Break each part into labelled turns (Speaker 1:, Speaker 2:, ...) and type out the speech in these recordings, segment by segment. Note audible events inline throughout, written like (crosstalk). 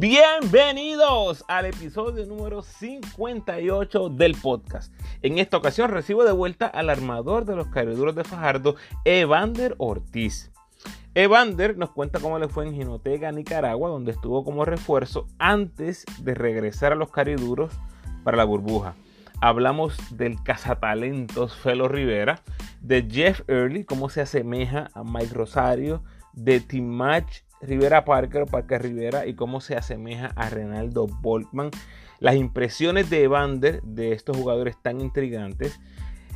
Speaker 1: Bienvenidos al episodio número 58 del podcast. En esta ocasión recibo de vuelta al armador de los cariduros de Fajardo, Evander Ortiz. Evander nos cuenta cómo le fue en Jinotega, Nicaragua, donde estuvo como refuerzo antes de regresar a los cariduros para la burbuja. Hablamos del cazatalentos Felo Rivera, de Jeff Early, cómo se asemeja a Mike Rosario, de Timach Rivera Parker o Parker Rivera y cómo se asemeja a Renaldo Boltman. Las impresiones de Evander de estos jugadores tan intrigantes.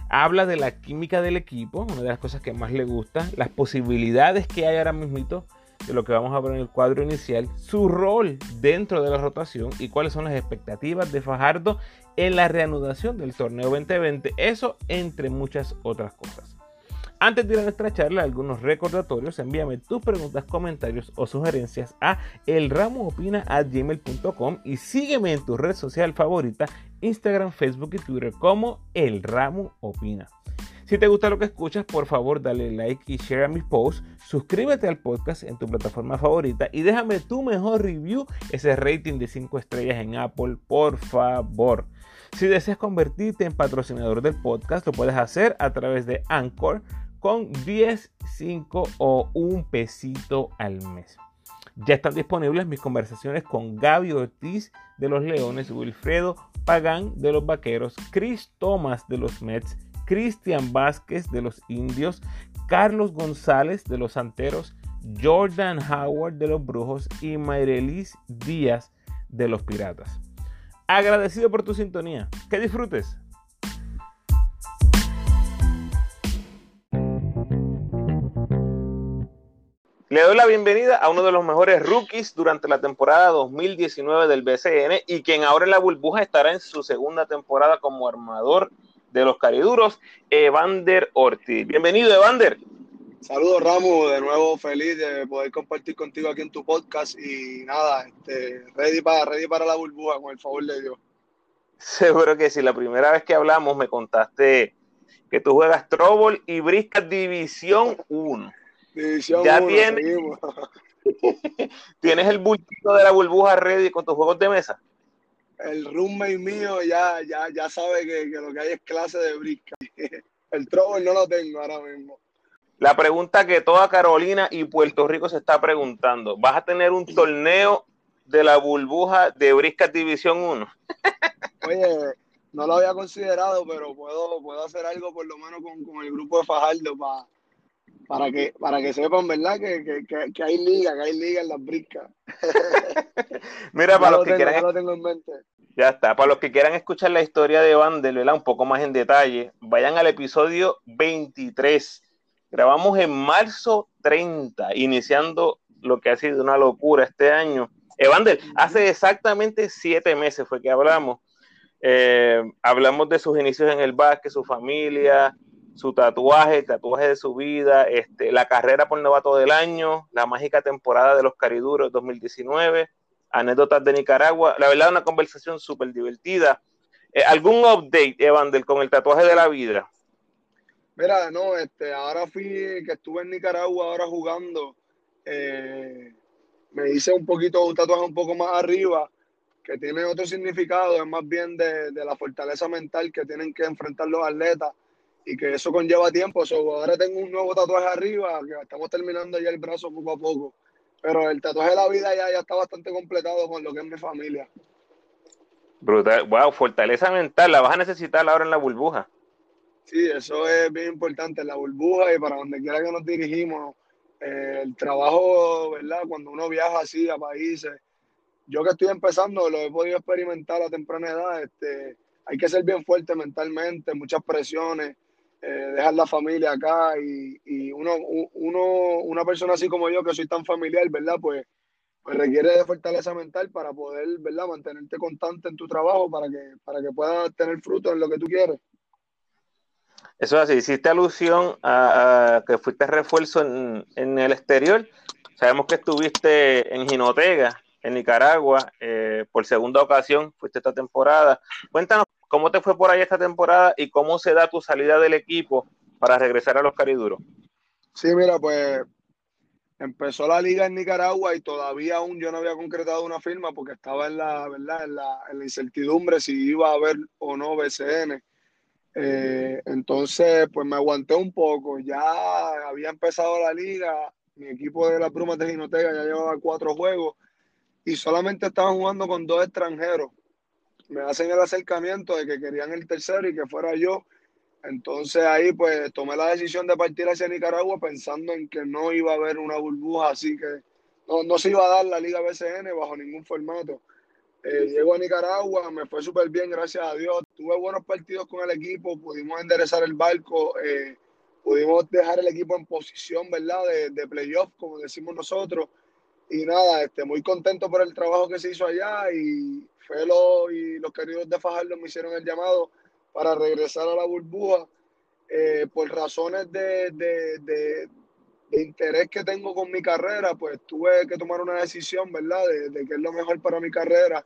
Speaker 1: Habla de la química del equipo, una de las cosas que más le gusta, las posibilidades que hay ahora mismo de lo que vamos a ver en el cuadro inicial, su rol dentro de la rotación y cuáles son las expectativas de Fajardo en la reanudación del torneo 2020. Eso entre muchas otras cosas. Antes de ir a nuestra charla, algunos recordatorios, envíame tus preguntas, comentarios o sugerencias a elramoopina.gmail.com y sígueme en tu red social favorita, Instagram, Facebook y Twitter como El Ramo Opina. Si te gusta lo que escuchas, por favor dale like y share a mis posts, suscríbete al podcast en tu plataforma favorita y déjame tu mejor review, ese rating de 5 estrellas en Apple, por favor. Si deseas convertirte en patrocinador del podcast, lo puedes hacer a través de Anchor con 10, 5 o un pesito al mes. Ya están disponibles mis conversaciones con Gaby Ortiz de los Leones, Wilfredo Pagán de los Vaqueros, Chris Thomas de los Mets, Cristian Vázquez de los Indios, Carlos González de los Santeros, Jordan Howard de los Brujos y Mayrelis Díaz de los Piratas. Agradecido por tu sintonía. Que disfrutes. Le doy la bienvenida a uno de los mejores rookies durante la temporada 2019 del BCN y quien ahora en la burbuja estará en su segunda temporada como armador de los cariduros, Evander Ortiz. Bienvenido, Evander.
Speaker 2: Saludos, Ramos. De nuevo, feliz de poder compartir contigo aquí en tu podcast y nada, este, ready, para, ready para la burbuja, con el favor de Dios.
Speaker 1: Seguro que sí. La primera vez que hablamos me contaste que tú juegas Trouble y Briscat División 1 ya tienes, (laughs) tienes el bultito de la burbuja ready con tus juegos de mesa.
Speaker 2: El roommate mío ya, ya, ya sabe que, lo que hay es clase de brisca. (laughs) El trouble no lo tengo ahora mismo.
Speaker 1: La pregunta que toda Carolina y Puerto Rico se está preguntando: ¿vas a tener un torneo de la burbuja de Brisca División 1? (laughs)
Speaker 2: Oye, no lo había considerado, pero puedo, puedo hacer algo por lo menos con, con el grupo de Fajardo para para que, para que sepan, ¿verdad? Que, que, que, hay liga, que hay liga en las briscas. (laughs)
Speaker 1: Mira, para los que quieran. Ya está. Para los que quieran escuchar la historia de Vandel, ¿verdad? Un poco más en detalle, vayan al episodio 23. Grabamos en marzo 30, iniciando lo que ha sido una locura este año. Evander, hace exactamente siete meses fue que hablamos. Eh, hablamos de sus inicios en el básquet, su familia, su tatuaje, el tatuaje de su vida, este, la carrera por novato del año, la mágica temporada de los Cariduros 2019, anécdotas de Nicaragua. La verdad, una conversación súper divertida. Eh, ¿Algún update, Evander, con el tatuaje de la vida?
Speaker 2: Mira, no, este, ahora fui, que estuve en Nicaragua ahora jugando, eh, me hice un poquito, un tatuaje un poco más arriba, que tiene otro significado, es más bien de, de la fortaleza mental que tienen que enfrentar los atletas y que eso conlleva tiempo. ahora tengo un nuevo tatuaje arriba, que estamos terminando ya el brazo poco a poco. Pero el tatuaje de la vida ya, ya está bastante completado con lo que es mi familia.
Speaker 1: Brutal, wow, fortaleza mental, la vas a necesitar ahora en la burbuja.
Speaker 2: Sí, eso es bien importante en la burbuja y para donde quiera que nos dirigimos. Eh, el trabajo, ¿verdad? Cuando uno viaja así a países, yo que estoy empezando, lo he podido experimentar a temprana edad, este, hay que ser bien fuerte mentalmente, muchas presiones, eh, dejar la familia acá y, uno, uno, una persona así como yo que soy tan familiar, ¿verdad? Pues, pues requiere de fortaleza mental para poder, ¿verdad? Mantenerte constante en tu trabajo para que, para que puedas tener fruto en lo que tú quieres.
Speaker 1: Eso es así, hiciste alusión a, que fuiste refuerzo en, en, el exterior. Sabemos que estuviste en Jinotega, en Nicaragua, eh, por segunda ocasión, fuiste esta temporada. Cuéntanos ¿Cómo te fue por ahí esta temporada y cómo se da tu salida del equipo para regresar a los Cariduros?
Speaker 2: Sí, mira, pues empezó la liga en Nicaragua y todavía aún yo no había concretado una firma porque estaba en la, ¿verdad? En la, incertidumbre si iba a haber o no BCN. Eh, entonces, pues me aguanté un poco. Ya había empezado la liga, mi equipo de las Brumas de Ginotega ya llevaba cuatro juegos y solamente estaban jugando con dos extranjeros. Me hacen el acercamiento de que querían el tercero y que fuera yo. Entonces ahí pues tomé la decisión de partir hacia Nicaragua pensando en que no iba a haber una burbuja, así que no, no se iba a dar la Liga BCN bajo ningún formato. Eh, llego a Nicaragua, me fue súper bien, gracias a Dios. Tuve buenos partidos con el equipo, pudimos enderezar el barco, eh, pudimos dejar el equipo en posición, ¿verdad? De, de playoff, como decimos nosotros. Y nada, este, muy contento por el trabajo que se hizo allá y Felo y los queridos de Fajardo me hicieron el llamado para regresar a la burbuja. Eh, por razones de, de, de, interés que tengo con mi carrera, pues tuve que tomar una decisión, ¿verdad? De, de qué es lo mejor para mi carrera.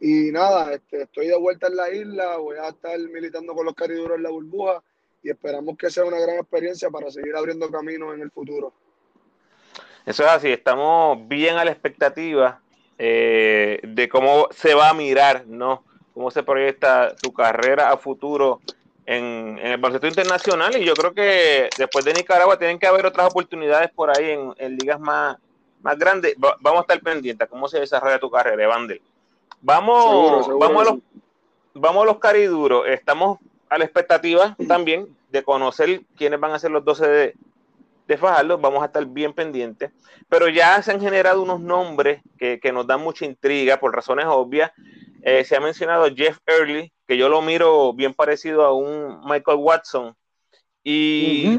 Speaker 2: Y nada, este, estoy de vuelta en la isla, voy a estar militando con los cariduros en la burbuja y esperamos que sea una gran experiencia para seguir abriendo caminos en el futuro.
Speaker 1: Eso es así, estamos bien a la expectativa eh, de cómo se va a mirar, ¿no? Cómo se proyecta tu carrera a futuro en, el baloncesto internacional y yo creo que después de Nicaragua tienen que haber otras oportunidades por ahí en, ligas más, más grandes. vamos a estar pendientes a cómo se desarrolla tu carrera, Evander. Vamos, vamos, a los, vamos a los cariduros. Estamos a la expectativa (clears throat) también de conocer quiénes van a ser los 12 de, de Fajardo, vamos a estar bien pendientes, pero ya se han generado unos nombres que, nos dan mucha intriga por razones obvias. Eh, se ha mencionado Jeff Early, que yo lo miro bien parecido a un Michael Watson, y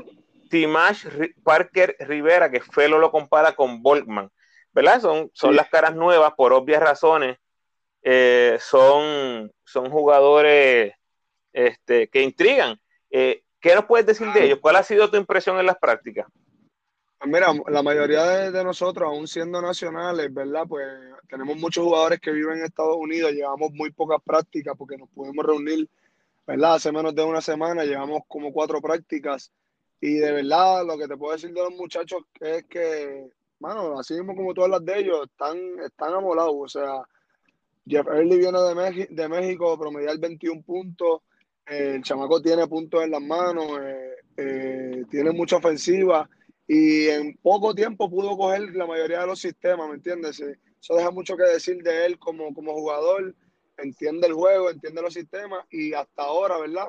Speaker 1: Timash Parker Rivera, que Felo lo compara con Volkman, ¿verdad? Son, son las caras nuevas por obvias razones. Eh, son, son jugadores este, que intrigan. Eh, ¿Qué nos puedes decir de ellos? ¿Cuál ha sido tu impresión en las prácticas?
Speaker 2: Pues mira, la mayoría de, nosotros, aún siendo nacionales, ¿verdad? Pues tenemos muchos jugadores que viven en Estados Unidos, llevamos muy pocas prácticas porque nos pudimos reunir, ¿verdad? Hace menos de una semana, llevamos como cuatro prácticas y de verdad lo que te puedo decir de los muchachos es que, bueno, así mismo como tú hablas de ellos, están, están amolados, o sea, Jeff Early viene de, de México, promediar 21 puntos, el chamaco tiene puntos en las manos, eh, eh, tiene mucha ofensiva y en poco tiempo pudo coger la mayoría de los sistemas, ¿me entiendes? Eso deja mucho que decir de él como, como jugador, entiende el juego, entiende los sistemas y hasta ahora, ¿verdad?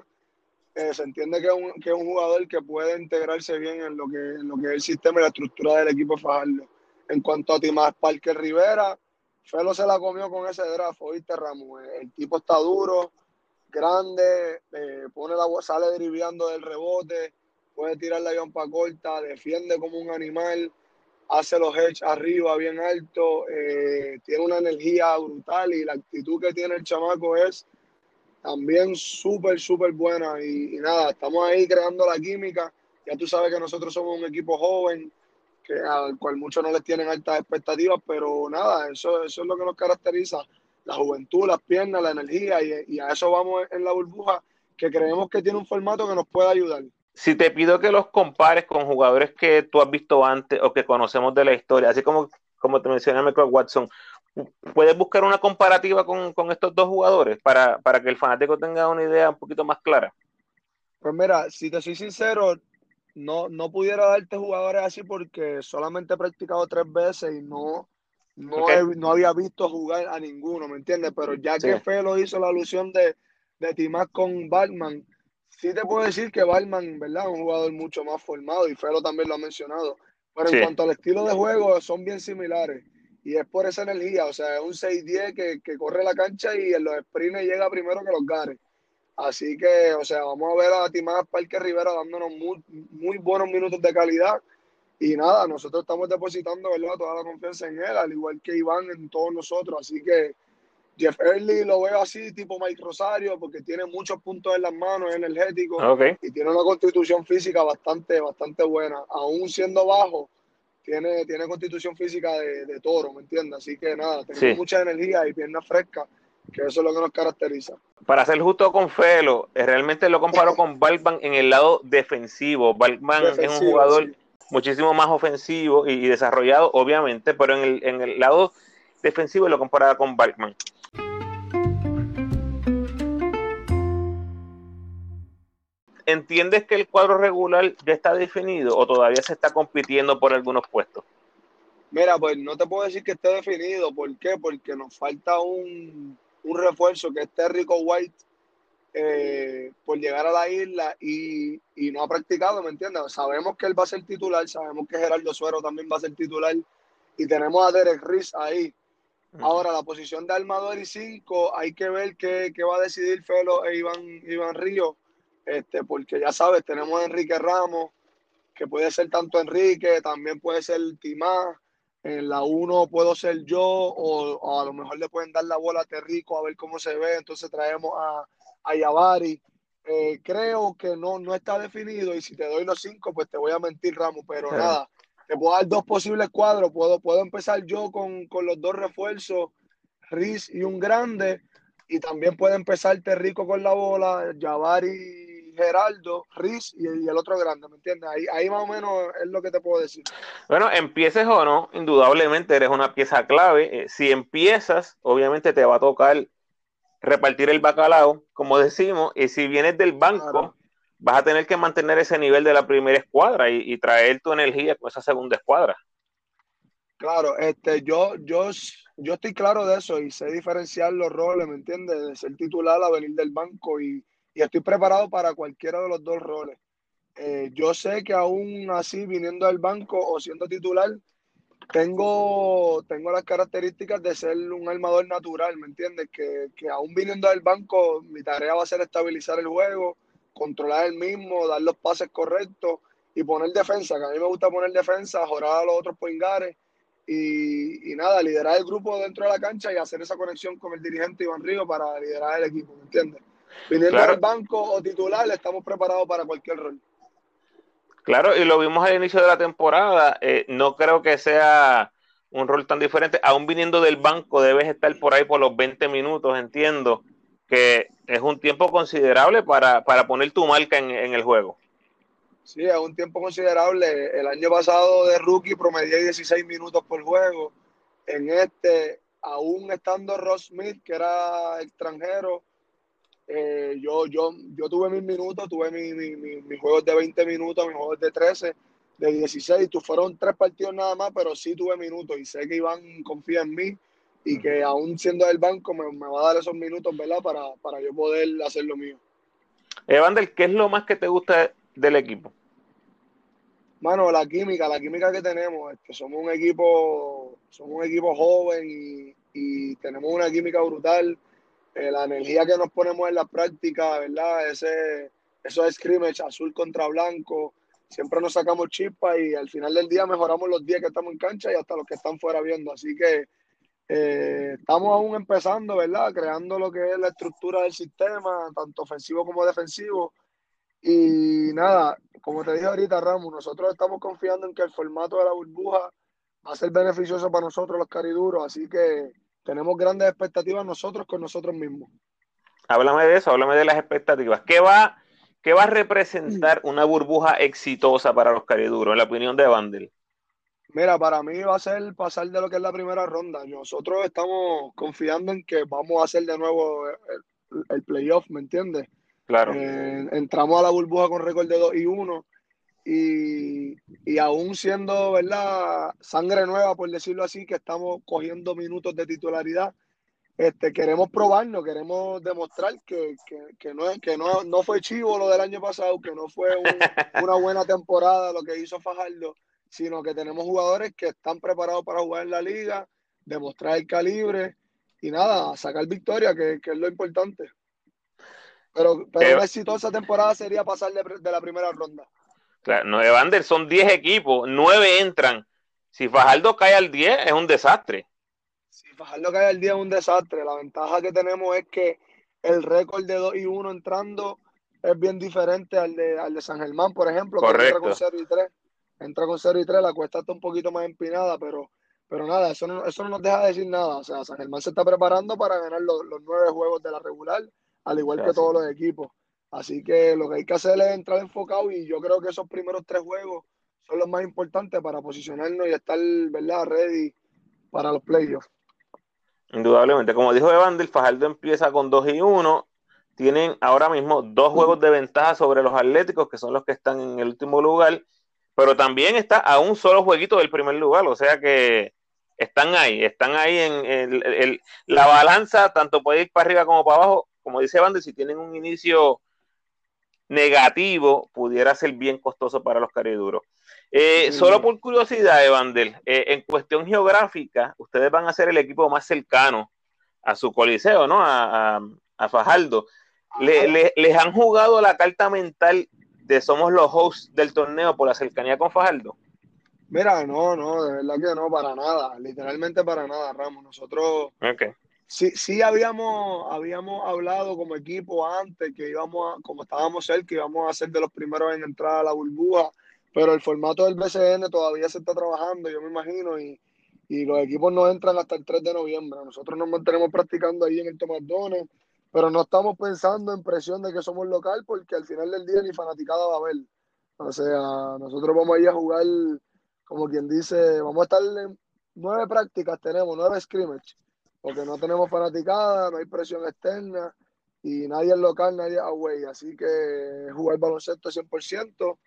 Speaker 2: Eh, se entiende que es, un, que es, un, jugador que puede integrarse bien en lo que, en lo que es el sistema y la estructura del equipo Fajardo. En cuanto a Timás Parker Rivera, Felo se la comió con ese draft, oíste Ramos, el tipo está duro, grande, eh, pone la sale deriviando del rebote, puede tirar la para corta, defiende como un animal, hace los hedge arriba bien alto, eh, tiene una energía brutal y la actitud que tiene el chamaco es también súper, súper buena. Y, nada, estamos ahí creando la química. Ya tú sabes que nosotros somos un equipo joven, que, al cual muchos no les tienen altas expectativas, pero nada, eso, eso es lo que nos caracteriza la juventud, las piernas, la energía, y, a eso vamos en la burbuja, que creemos que tiene un formato que nos puede ayudar.
Speaker 1: Si te pido que los compares con jugadores que tú has visto antes o que conocemos de la historia, así como, como te mencioné Michael Watson, ¿puedes buscar una comparativa con, estos dos jugadores para, para que el fanático tenga una idea un poquito más clara?
Speaker 2: Pues mira, si te soy sincero, no, no pudiera darte jugadores así porque solamente he practicado tres veces y no, no, no había visto jugar a ninguno, ¿me entiendes? Pero ya que Felo hizo la alusión de, de Timás con Batman, sí te puedo decir que Batman, ¿verdad? Es un jugador mucho más formado y Felo también lo ha mencionado. Pero en cuanto al estilo de juego, son bien similares. Y es por esa energía, o sea, es un 6-10 que, que, corre la cancha y en los sprints llega primero que los gares. Así que, o sea, vamos a ver a Timás Parque Rivera dándonos muy, muy buenos minutos de calidad y nada, nosotros estamos depositando ¿verdad? toda la confianza en él, al igual que Iván en todos nosotros. Así que Jeff Early lo veo así, tipo Mike Rosario, porque tiene muchos puntos en las manos, es energético y tiene una constitución física bastante, bastante buena. Aún siendo bajo, tiene, tiene constitución física de, toro, ¿me entiendes? Así que nada, tiene mucha energía y piernas frescas, que eso es lo que nos caracteriza.
Speaker 1: Para ser justo con Felo, realmente lo comparo (laughs) con Balkman en el lado defensivo. Balkman es un jugador muchísimo más ofensivo y, desarrollado, obviamente, pero en el, en el lado defensivo lo comparaba con Balkman. ¿Entiendes que el cuadro regular ya está definido o todavía se está compitiendo por algunos puestos?
Speaker 2: Mira, pues no te puedo decir que esté definido. ¿Por qué? Porque nos falta un, refuerzo que es Terrico White eh, por llegar a la isla y, no ha practicado, ¿me entiendes? Sabemos que él va a ser titular, sabemos que Gerardo Suero también va a ser titular y tenemos a Derek Riz ahí. Ahora, la posición de armador y cinco, hay que ver qué, va a decidir Felo e Iván, Iván Río este, porque ya sabes, tenemos a Enrique Ramos, que puede ser tanto Enrique, también puede ser Timá, en la 1 puedo ser yo, o, a lo mejor le pueden dar la bola a Terrico a ver cómo se ve, entonces traemos a, a Yavari. Eh, creo que no, no está definido y si te doy los cinco, pues te voy a mentir, Ramos, pero nada, te puedo dar dos posibles cuadros, puedo, puedo empezar yo con, con los dos refuerzos, Riz y un grande, y también puede empezar Terrico con la bola, Yavari Geraldo, Riz y, el otro grande, ¿me entiendes? Ahí, ahí más o menos es lo que te puedo decir.
Speaker 1: Bueno, empieces o no, indudablemente eres una pieza clave. Eh, si empiezas, obviamente te va a tocar repartir el bacalao, como decimos, y si vienes del banco, vas a tener que mantener ese nivel de la primera escuadra y, traer tu energía con esa segunda escuadra.
Speaker 2: Claro, este, yo, yo, yo estoy claro de eso y sé diferenciar los roles, ¿me entiendes? De ser titular a venir del banco y, y estoy preparado para cualquiera de los dos roles. Eh, yo sé que aún así, viniendo del banco o siendo titular, tengo, tengo las características de ser un armador natural, ¿me entiendes? Que, que aún viniendo del banco, mi tarea va a ser estabilizar el juego, controlar el mismo, dar los pases correctos y poner defensa, que a mí me gusta poner defensa, jorar a los otros poingares y, y, nada, liderar el grupo dentro de la cancha y hacer esa conexión con el dirigente Iván Río para liderar el equipo, ¿me entiendes? Viniendo del banco o titular, estamos preparados para cualquier rol.
Speaker 1: Claro, y lo vimos al inicio de la temporada. Eh, no creo que sea un rol tan diferente. Aún viniendo del banco, debes estar por ahí por los 20 minutos, entiendo que es un tiempo considerable para, poner tu marca en, el juego.
Speaker 2: Sí, es un tiempo considerable. El año pasado de rookie promedié 16 minutos por juego. En este, aún estando Ross Smith, que era extranjero, eh, yo, yo, yo tuve mis minutos, tuve mis juegos de 20 minutos, mis juegos de 13, de 16. Tu fueron tres partidos nada más, pero sí tuve minutos y sé que Iván confía en mí y que aún siendo del banco me, va a dar esos minutos, ¿verdad? Para, para yo poder hacer lo mío.
Speaker 1: Evander, ¿qué es lo más que te gusta del equipo?
Speaker 2: Mano, la química, la química que tenemos, que somos un equipo, somos un equipo joven y, y tenemos una química brutal eh, la energía que nos ponemos en la práctica, ¿verdad? Ese, esos scrimmage azul contra blanco, siempre nos sacamos chispas y al final del día mejoramos los días que estamos en cancha y hasta los que están fuera viendo. Así que eh, estamos aún empezando, ¿verdad? Creando lo que es la estructura del sistema, tanto ofensivo como defensivo. Y nada, como te dije ahorita, Ramos, nosotros estamos confiando en que el formato de la burbuja va a ser beneficioso para nosotros los cariduros, así que tenemos grandes expectativas nosotros con nosotros mismos.
Speaker 1: Háblame de eso, háblame de las expectativas. ¿Qué va, qué va a representar una burbuja exitosa para los cariduros, en la opinión de Vandel?
Speaker 2: Mira, para mí va a ser pasar de lo que es la primera ronda. Nosotros estamos confiando en que vamos a hacer de nuevo el, playoff, ¿me entiendes?
Speaker 1: Claro.
Speaker 2: Eh, entramos a la burbuja con récord de 2 y 1 y, y, aún siendo, ¿verdad? Sangre nueva, por decirlo así, que estamos cogiendo minutos de titularidad, este, queremos probarnos, queremos demostrar que, que, no, que no, no, fue chivo lo del año pasado, que no fue (laughs) una buena temporada lo que hizo Fajardo, sino que tenemos jugadores que están preparados para jugar en la liga, demostrar el calibre y nada, sacar victoria, que, es lo importante. Pero, pero una exitosa temporada sería pasar de la primera ronda.
Speaker 1: Claro, Evander son 10 equipos, 9 entran. Si Fajardo cae al 10 es un desastre.
Speaker 2: Si Fajardo cae al 10 es un desastre. La ventaja que tenemos es que el récord de 2 y 1 entrando es bien diferente al de, al de San Germán, por ejemplo,
Speaker 1: que entra
Speaker 2: con 0 y 3. Entra con 0 y 3, la cuesta está un poquito más empinada, pero, pero nada, eso no, eso no nos deja decir nada. O sea, San Germán se está preparando para ganar los, los nueve juegos de la regular, al igual que todos los equipos. Así que lo que hay que hacer es entrar enfocado y yo creo que esos primeros tres juegos son los más importantes para posicionarnos y estar, ¿verdad?, ready para los playoffs.
Speaker 1: Indudablemente, como dijo Evander, Fajardo empieza con 2 y 1. Tienen ahora mismo dos juegos de ventaja sobre los Atléticos, que son los que están en el último lugar, pero también está a un solo jueguito del primer lugar, o sea que están ahí, están ahí en la balanza, tanto puede ir para arriba como para abajo. Como dice Evander, si tienen un inicio negativo, pudiera ser bien costoso para los cariduros. Eh, solo por curiosidad, Evander, eh, en cuestión geográfica, ustedes van a ser el equipo más cercano a su coliseo, ¿no? A, Fajardo. ¿Les han jugado la carta mental de somos los hosts del torneo por la cercanía con Fajardo?
Speaker 2: Mira, no, no, de verdad que no, para nada, literalmente para nada, Ramos. Nosotros sí, sí habíamos, habíamos hablado como equipo antes que íbamos a, como estábamos cerca, íbamos a ser de los primeros en entrar a la burbuja pero el formato del BCN todavía se está trabajando, yo me imagino, y, los equipos no entran hasta el 3 de noviembre. Nosotros nos mantenemos practicando ahí en el Tomadones, pero no estamos pensando en presión de que somos local porque al final del día ni fanaticada va a haber. O sea, nosotros vamos a ir a jugar, como quien dice, vamos a estar en nueve prácticas, tenemos nueve scrimmage, porque no tenemos fanaticada, no hay presión externa y nadie es local, nadie es away. Así que jugar baloncesto 100%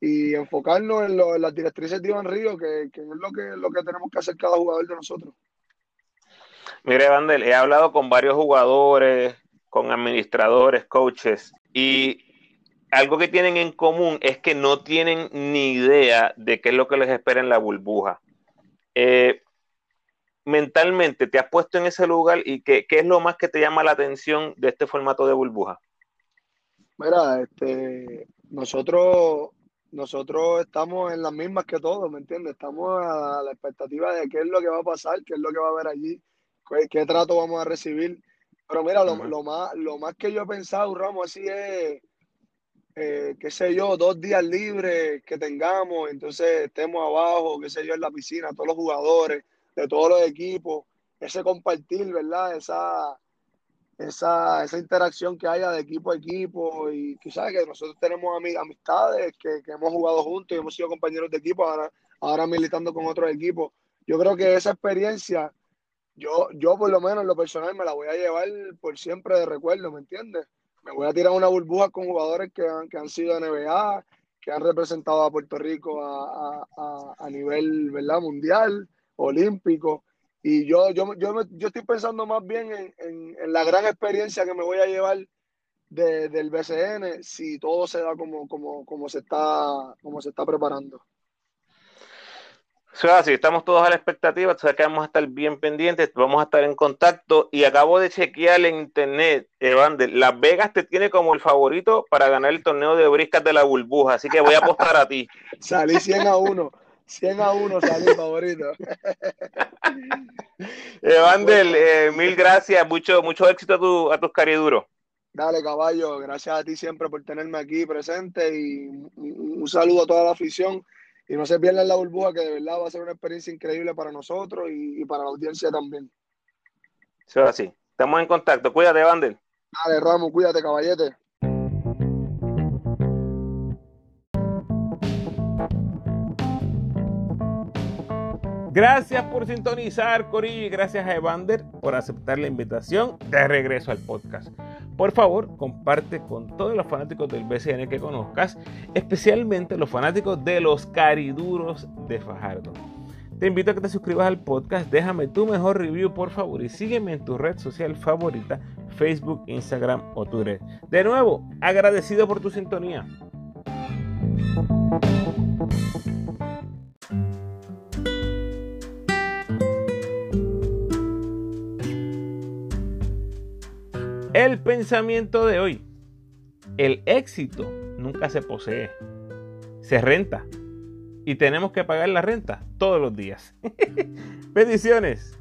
Speaker 2: y enfocarnos en, las directrices de Iván Río, que, es lo que, lo que tenemos que hacer cada jugador de nosotros.
Speaker 1: Mire, Vandel, he hablado con varios jugadores, con administradores, coaches, y algo que tienen en común es que no tienen ni idea de qué es lo que les espera en la burbuja. Eh, mentalmente, ¿te has puesto en ese lugar y qué, qué, es lo más que te llama la atención de este formato de burbuja?
Speaker 2: Mira, este, nosotros nosotros estamos en las mismas que todos, ¿me entiendes? Estamos a la expectativa de qué es lo que va a pasar, qué es lo que va a haber allí, qué, trato vamos a recibir. Pero mira, lo, más, lo más que yo he pensado, Ramos, así es, eh, qué sé yo, dos días libres que tengamos, entonces estemos abajo, qué sé yo, en la piscina, todos los jugadores, de todos los equipos, ese compartir, ¿verdad? Esa, esa, esa interacción que haya de equipo a equipo y quizás que nosotros tenemos amistades que, que, hemos jugado juntos y hemos sido compañeros de equipo, ahora, ahora militando con otros equipos. Yo creo que esa experiencia, yo, yo por lo menos en lo personal me la voy a llevar por siempre de recuerdo, ¿me entiendes? Me voy a tirar una burbuja con jugadores que han, que han sido NBA, que han representado a Puerto Rico a, a, a nivel ¿verdad? mundial, olímpico y yo, yo, yo, yo estoy pensando más bien en, en, la gran experiencia que me voy a llevar del BCN si todo se da como, como, como, se, está, como se está preparando.
Speaker 1: Sí, así, estamos todos a la expectativa, sea que vamos a estar bien pendientes, vamos a estar en contacto y acabo de chequear en internet, Evander, Las Vegas te tiene como el favorito para ganar el torneo de briscas de la burbuja, así que voy a apostar a ti. (laughs)
Speaker 2: Salí 100 a 1. 100 a 1 salí favorito. (laughs)
Speaker 1: Evandel, eh, mil gracias, mucho, mucho éxito a, tu, a tus cariduros.
Speaker 2: Dale, caballo, gracias a ti siempre por tenerme aquí presente y un, saludo a toda la afición. Y no se pierdan la burbuja, que de verdad va a ser una experiencia increíble para nosotros y, para la audiencia también.
Speaker 1: Eso es así. Estamos en contacto. Cuídate, Vandel.
Speaker 2: Dale, Ramos, cuídate, caballete.
Speaker 1: Gracias por sintonizar, Corillo, y gracias a Evander por aceptar la invitación de regreso al podcast. Por favor, comparte con todos los fanáticos del BCN que conozcas, especialmente los fanáticos de los cariduros de Fajardo. Te invito a que te suscribas al podcast, déjame tu mejor review por favor y sígueme en tu red social favorita, Facebook, Instagram o Twitter. De nuevo, agradecido por tu sintonía. El pensamiento de hoy. El éxito nunca se posee. Se renta. Y tenemos que pagar la renta todos los días. (laughs) Bendiciones.